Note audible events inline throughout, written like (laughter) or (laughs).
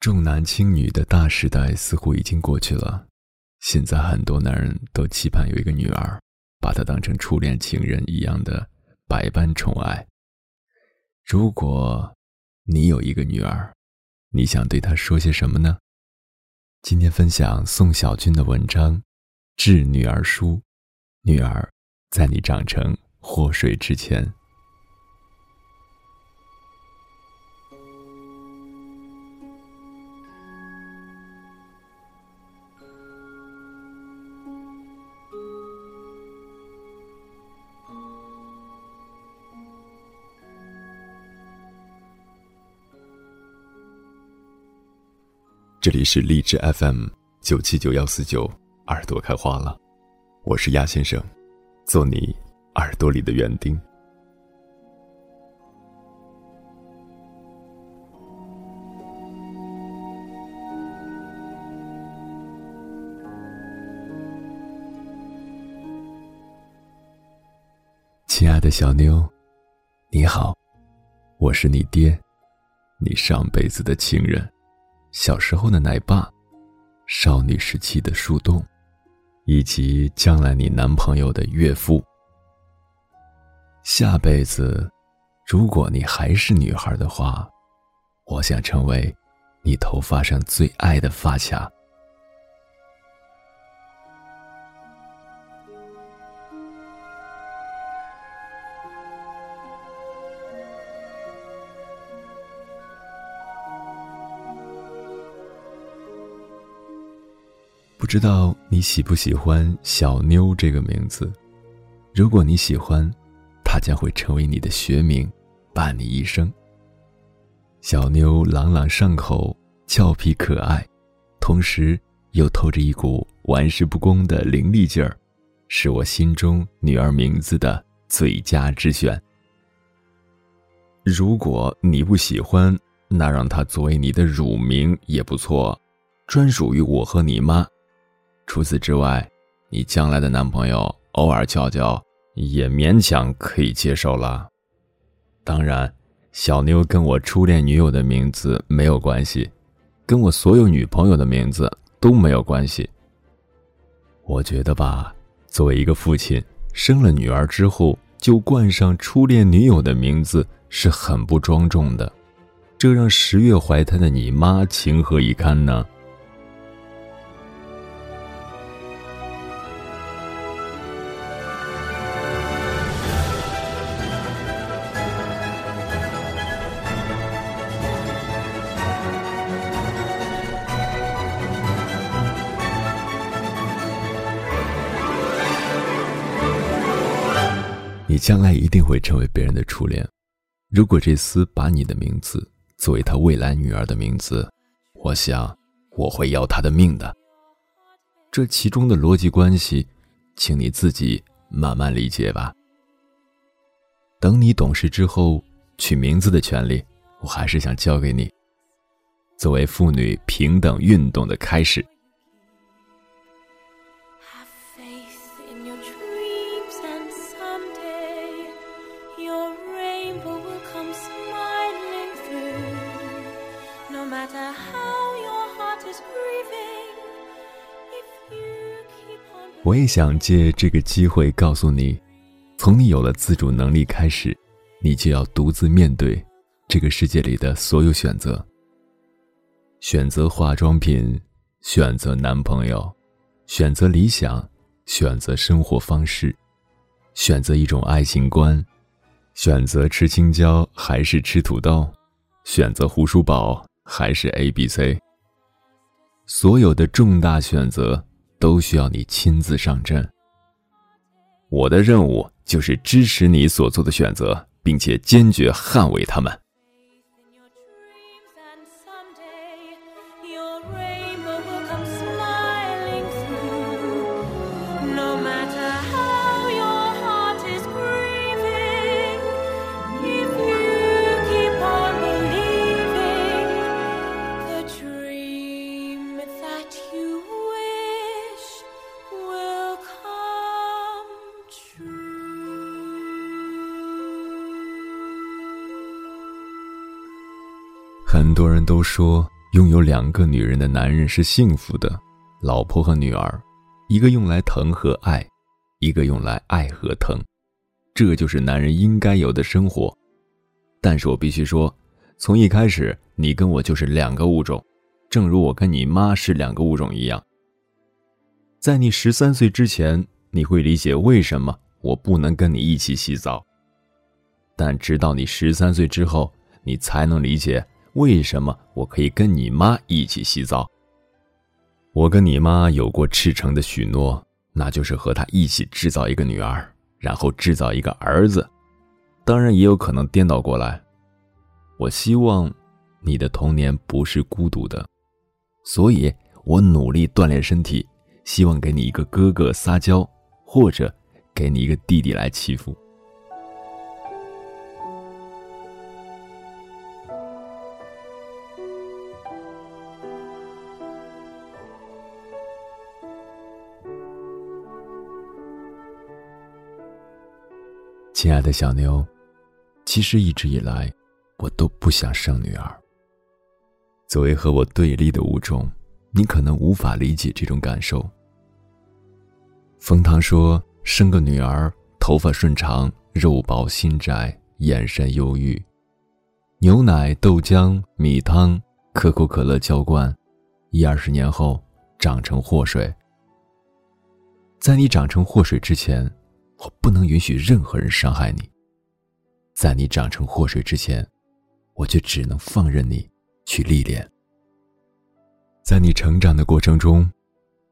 重男轻女的大时代似乎已经过去了，现在很多男人都期盼有一个女儿，把她当成初恋情人一样的百般宠爱。如果你有一个女儿，你想对她说些什么呢？今天分享宋小军的文章《致女儿书》，女儿，在你长成祸水之前。这里是荔枝 FM 九七九幺四九，耳朵开花了，我是鸭先生，做你耳朵里的园丁。亲爱的小妞，你好，我是你爹，你上辈子的情人。小时候的奶爸，少女时期的树洞，以及将来你男朋友的岳父。下辈子，如果你还是女孩的话，我想成为你头发上最爱的发卡。知道你喜不喜欢“小妞”这个名字？如果你喜欢，它将会成为你的学名，伴你一生。小妞朗朗上口，俏皮可爱，同时又透着一股玩世不恭的伶俐劲儿，是我心中女儿名字的最佳之选。如果你不喜欢，那让它作为你的乳名也不错，专属于我和你妈。除此之外，你将来的男朋友偶尔叫叫，也勉强可以接受了。当然，小妞跟我初恋女友的名字没有关系，跟我所有女朋友的名字都没有关系。我觉得吧，作为一个父亲，生了女儿之后就冠上初恋女友的名字是很不庄重的，这让十月怀胎的你妈情何以堪呢？将来一定会成为别人的初恋。如果这厮把你的名字作为他未来女儿的名字，我想我会要他的命的。这其中的逻辑关系，请你自己慢慢理解吧。等你懂事之后，取名字的权利，我还是想交给你，作为妇女平等运动的开始。我也想借这个机会告诉你，从你有了自主能力开始，你就要独自面对这个世界里的所有选择。选择化妆品，选择男朋友，选择理想，选择生活方式，选择一种爱情观，选择吃青椒还是吃土豆，选择胡叔宝还是 A B C。所有的重大选择。都需要你亲自上阵。我的任务就是支持你所做的选择，并且坚决捍卫他们。都说拥有两个女人的男人是幸福的，老婆和女儿，一个用来疼和爱，一个用来爱和疼，这就是男人应该有的生活。但是我必须说，从一开始你跟我就是两个物种，正如我跟你妈是两个物种一样。在你十三岁之前，你会理解为什么我不能跟你一起洗澡。但直到你十三岁之后，你才能理解为什么我可以跟你妈一起洗澡。我跟你妈有过赤诚的许诺，那就是和她一起制造一个女儿，然后制造一个儿子。当然，也有可能颠倒过来。我希望你的童年不是孤独的，所以我努力锻炼身体。希望给你一个哥哥撒娇，或者给你一个弟弟来欺负。亲爱的小妞，其实一直以来，我都不想生女儿。作为和我对立的物种，你可能无法理解这种感受。冯唐说：“生个女儿，头发顺长，肉薄心窄，眼神忧郁。牛奶、豆浆、米汤、可口可乐浇灌，一二十年后长成祸水。在你长成祸水之前，我不能允许任何人伤害你。在你长成祸水之前，我就只能放任你去历练。在你成长的过程中，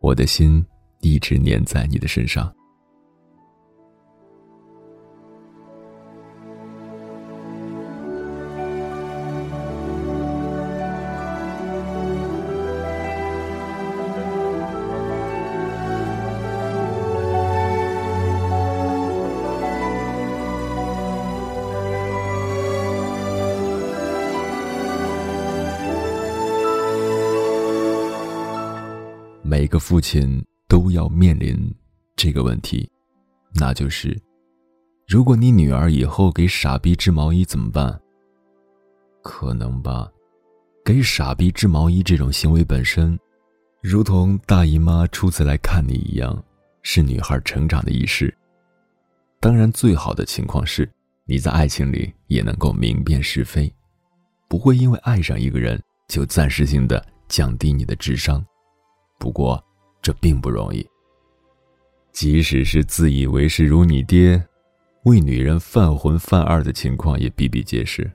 我的心。”一直粘在你的身上。每个父亲。都要面临这个问题，那就是：如果你女儿以后给傻逼织毛衣怎么办？可能吧，给傻逼织毛衣这种行为本身，如同大姨妈初次来看你一样，是女孩成长的仪式。当然，最好的情况是你在爱情里也能够明辨是非，不会因为爱上一个人就暂时性的降低你的智商。不过，这并不容易。即使是自以为是如你爹，为女人犯浑犯二的情况也比比皆是。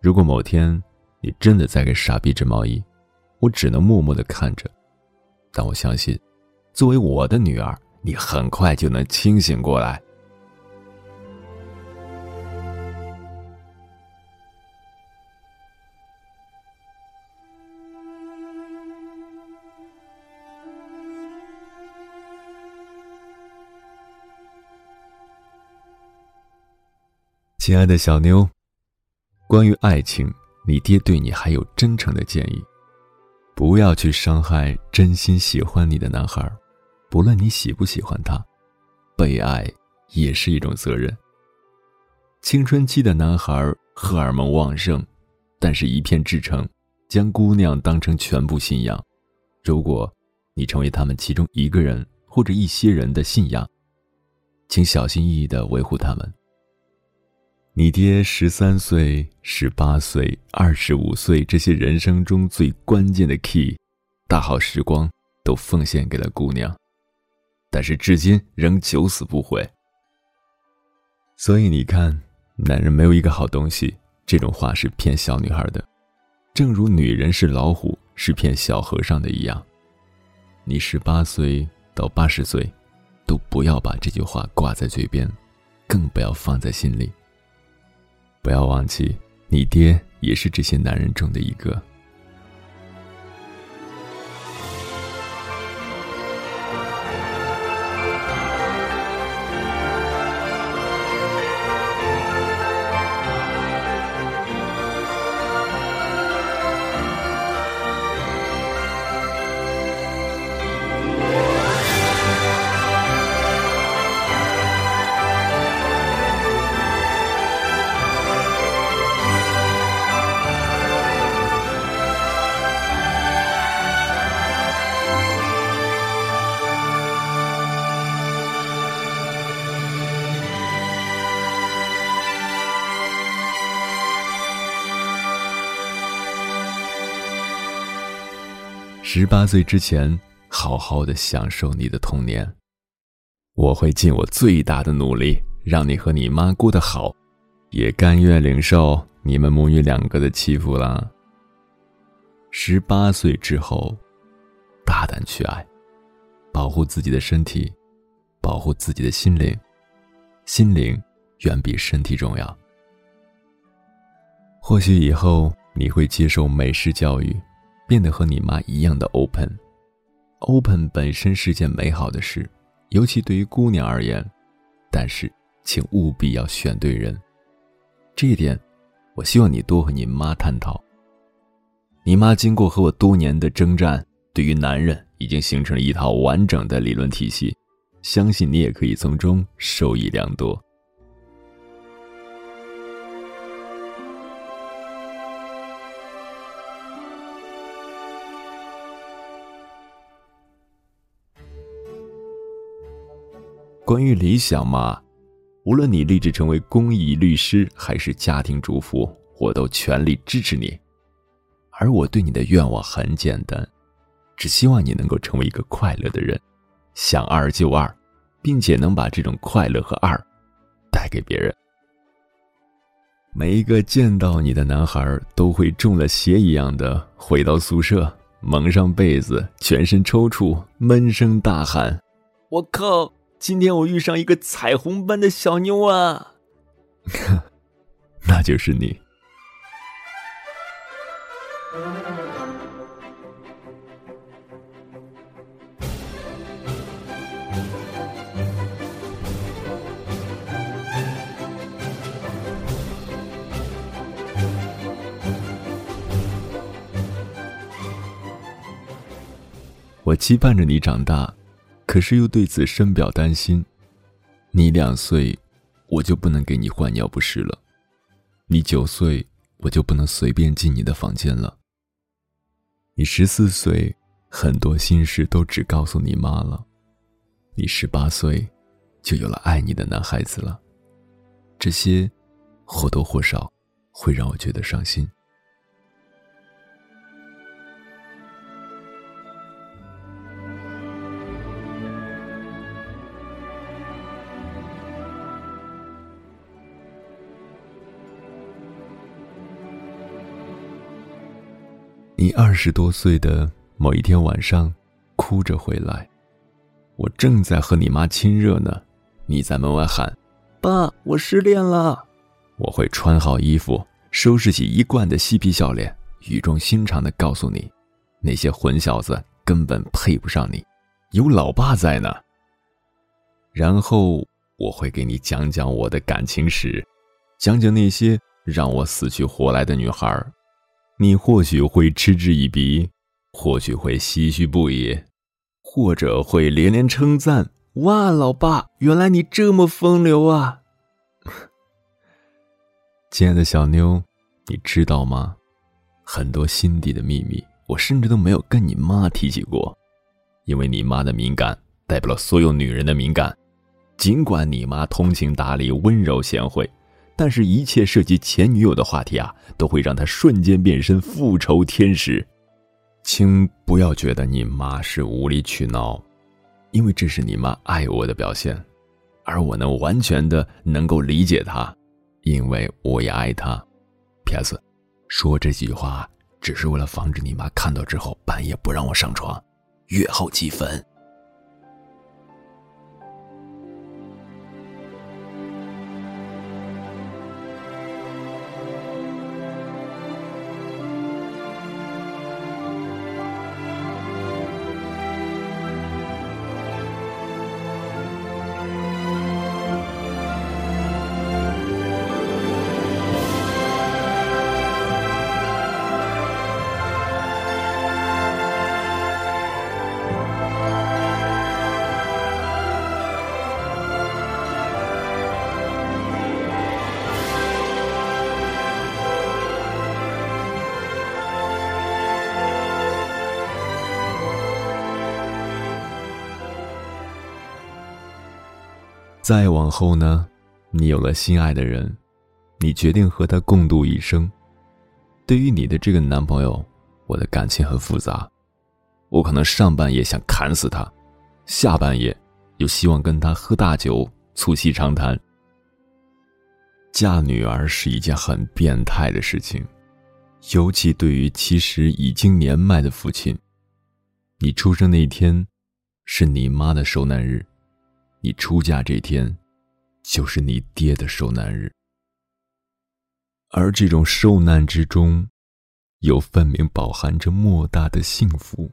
如果某天你真的在给傻逼织毛衣，我只能默默的看着。但我相信，作为我的女儿，你很快就能清醒过来。亲爱的小妞，关于爱情，你爹对你还有真诚的建议：不要去伤害真心喜欢你的男孩，不论你喜不喜欢他，被爱也是一种责任。青春期的男孩荷尔蒙旺盛，但是一片至诚，将姑娘当成全部信仰。如果你成为他们其中一个人或者一些人的信仰，请小心翼翼的维护他们。你爹十三岁、十八岁、二十五岁这些人生中最关键的 key，大好时光都奉献给了姑娘，但是至今仍九死不悔。所以你看，男人没有一个好东西，这种话是骗小女孩的，正如女人是老虎是骗小和尚的一样。你十八岁到八十岁，都不要把这句话挂在嘴边，更不要放在心里。不要忘记，你爹也是这些男人中的一个。十八岁之前，好好的享受你的童年。我会尽我最大的努力，让你和你妈过得好，也甘愿领受你们母女两个的欺负啦。十八岁之后，大胆去爱，保护自己的身体，保护自己的心灵，心灵远比身体重要。或许以后你会接受美式教育，变得和你妈一样的 open。open 本身是件美好的事，尤其对于姑娘而言。但是，请务必要选对人。这一点，我希望你多和你妈探讨。你妈经过和我多年的征战，对于男人已经形成了一套完整的理论体系，相信你也可以从中受益良多。关于理想嘛，无论你立志成为公益律师还是家庭主妇，我都全力支持你。而我对你的愿望很简单，只希望你能够成为一个快乐的人，想二就二，并且能把这种快乐和二带给别人。每一个见到你的男孩都会中了邪一样的回到宿舍，蒙上被子，全身抽搐，闷声大喊：“我靠！今天我遇上一个彩虹般的小妞啊！” (laughs) 那就是你。我期盼着你长大，可是又对此深表担心。你两岁，我就不能给你换尿不湿了；你九岁，我就不能随便进你的房间了。你十四岁，很多心事都只告诉你妈了；你十八岁，就有了爱你的男孩子了。这些，或多或少，会让我觉得伤心。你二十多岁的某一天晚上，哭着回来，我正在和你妈亲热呢，你在门外喊：“爸，我失恋了。”我会穿好衣服，收拾起一贯的嬉皮笑脸，语重心长的告诉你，那些混小子根本配不上你，有老爸在呢。然后我会给你讲讲我的感情史，讲讲那些让我死去活来的女孩你或许会嗤之以鼻，或许会唏嘘不已，或者会连连称赞：“哇，老爸，原来你这么风流啊！” (laughs) 亲爱的小妞，你知道吗？很多心底的秘密，我甚至都没有跟你妈提起过，因为你妈的敏感代表了所有女人的敏感。尽管你妈通情达理、温柔贤惠。但是，一切涉及前女友的话题啊，都会让他瞬间变身复仇天使。请不要觉得你妈是无理取闹，因为这是你妈爱我的表现，而我能完全的能够理解她，因为我也爱她。P.S. 说这句话只是为了防止你妈看到之后半夜不让我上床，月后积分。再往后呢，你有了心爱的人，你决定和他共度一生。对于你的这个男朋友，我的感情很复杂。我可能上半夜想砍死他，下半夜又希望跟他喝大酒，促膝长谈。嫁女儿是一件很变态的事情，尤其对于其实已经年迈的父亲。你出生那一天，是你妈的受难日；你出嫁这天，就是你爹的受难日。而这种受难之中，又分明饱含着莫大的幸福。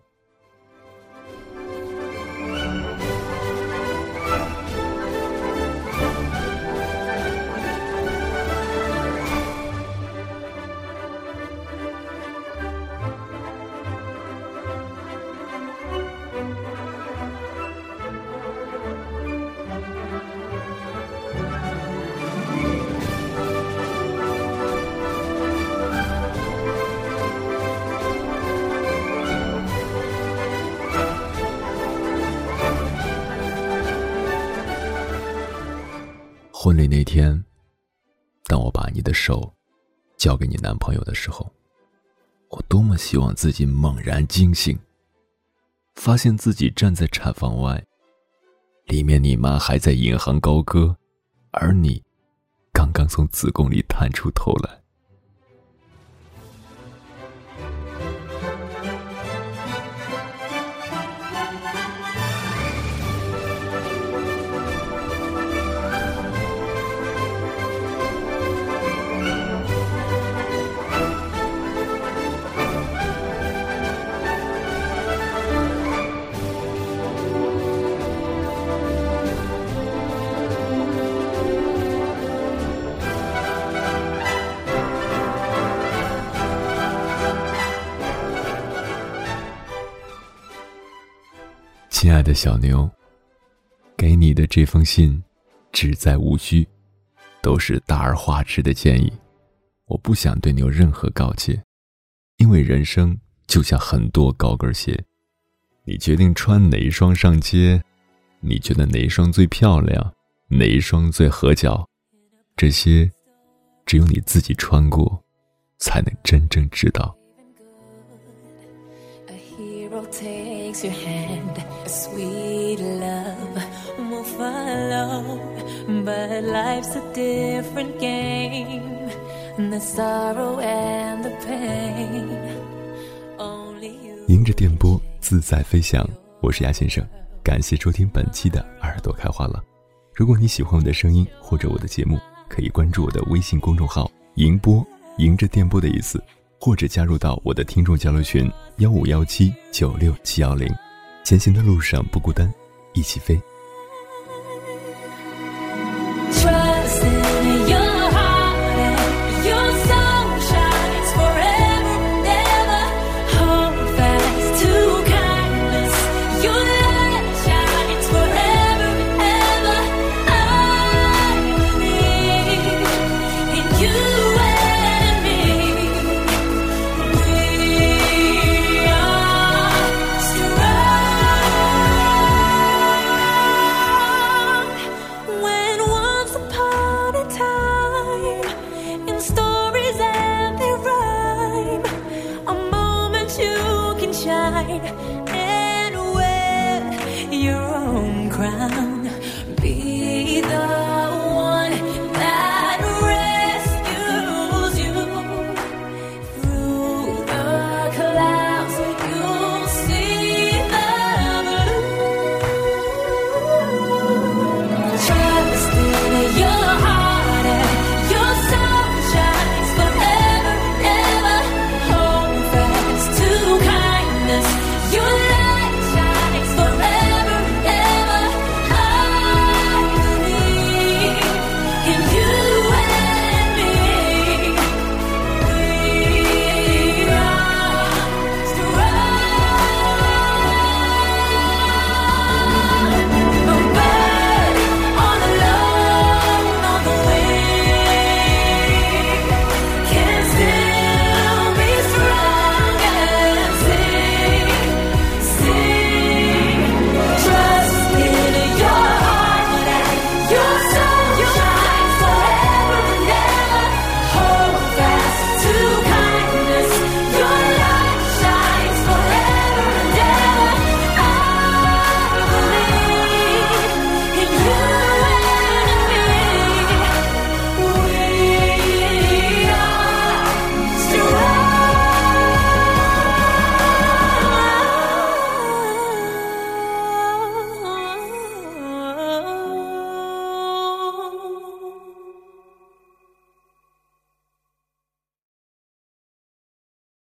婚礼那天，当我把你的手交给你男朋友的时候，我多么希望自己猛然惊醒，发现自己站在产房外，里面你妈还在引吭高歌，而你刚刚从子宫里探出头来。亲爱的小牛，给你的这封信，只在无需，都是大而化之的建议。我不想对你有任何告诫，因为人生就像很多高跟鞋，你决定穿哪一双上街，你觉得哪一双最漂亮，哪一双最合脚，这些，只有你自己穿过，才能真正知道。Sweet love will follow. But life's a different game. The sorrow and the pain. Only you. 迎着电波自在飞翔我是鸭先生。感谢收听本期的耳朵开花了。如果你喜欢我的声音或者我的节目可以关注我的微信公众号迎波迎着电波的意思或者加入到我的听众交流群幺五幺七九六七幺零。前行的路上不孤单，一起飞。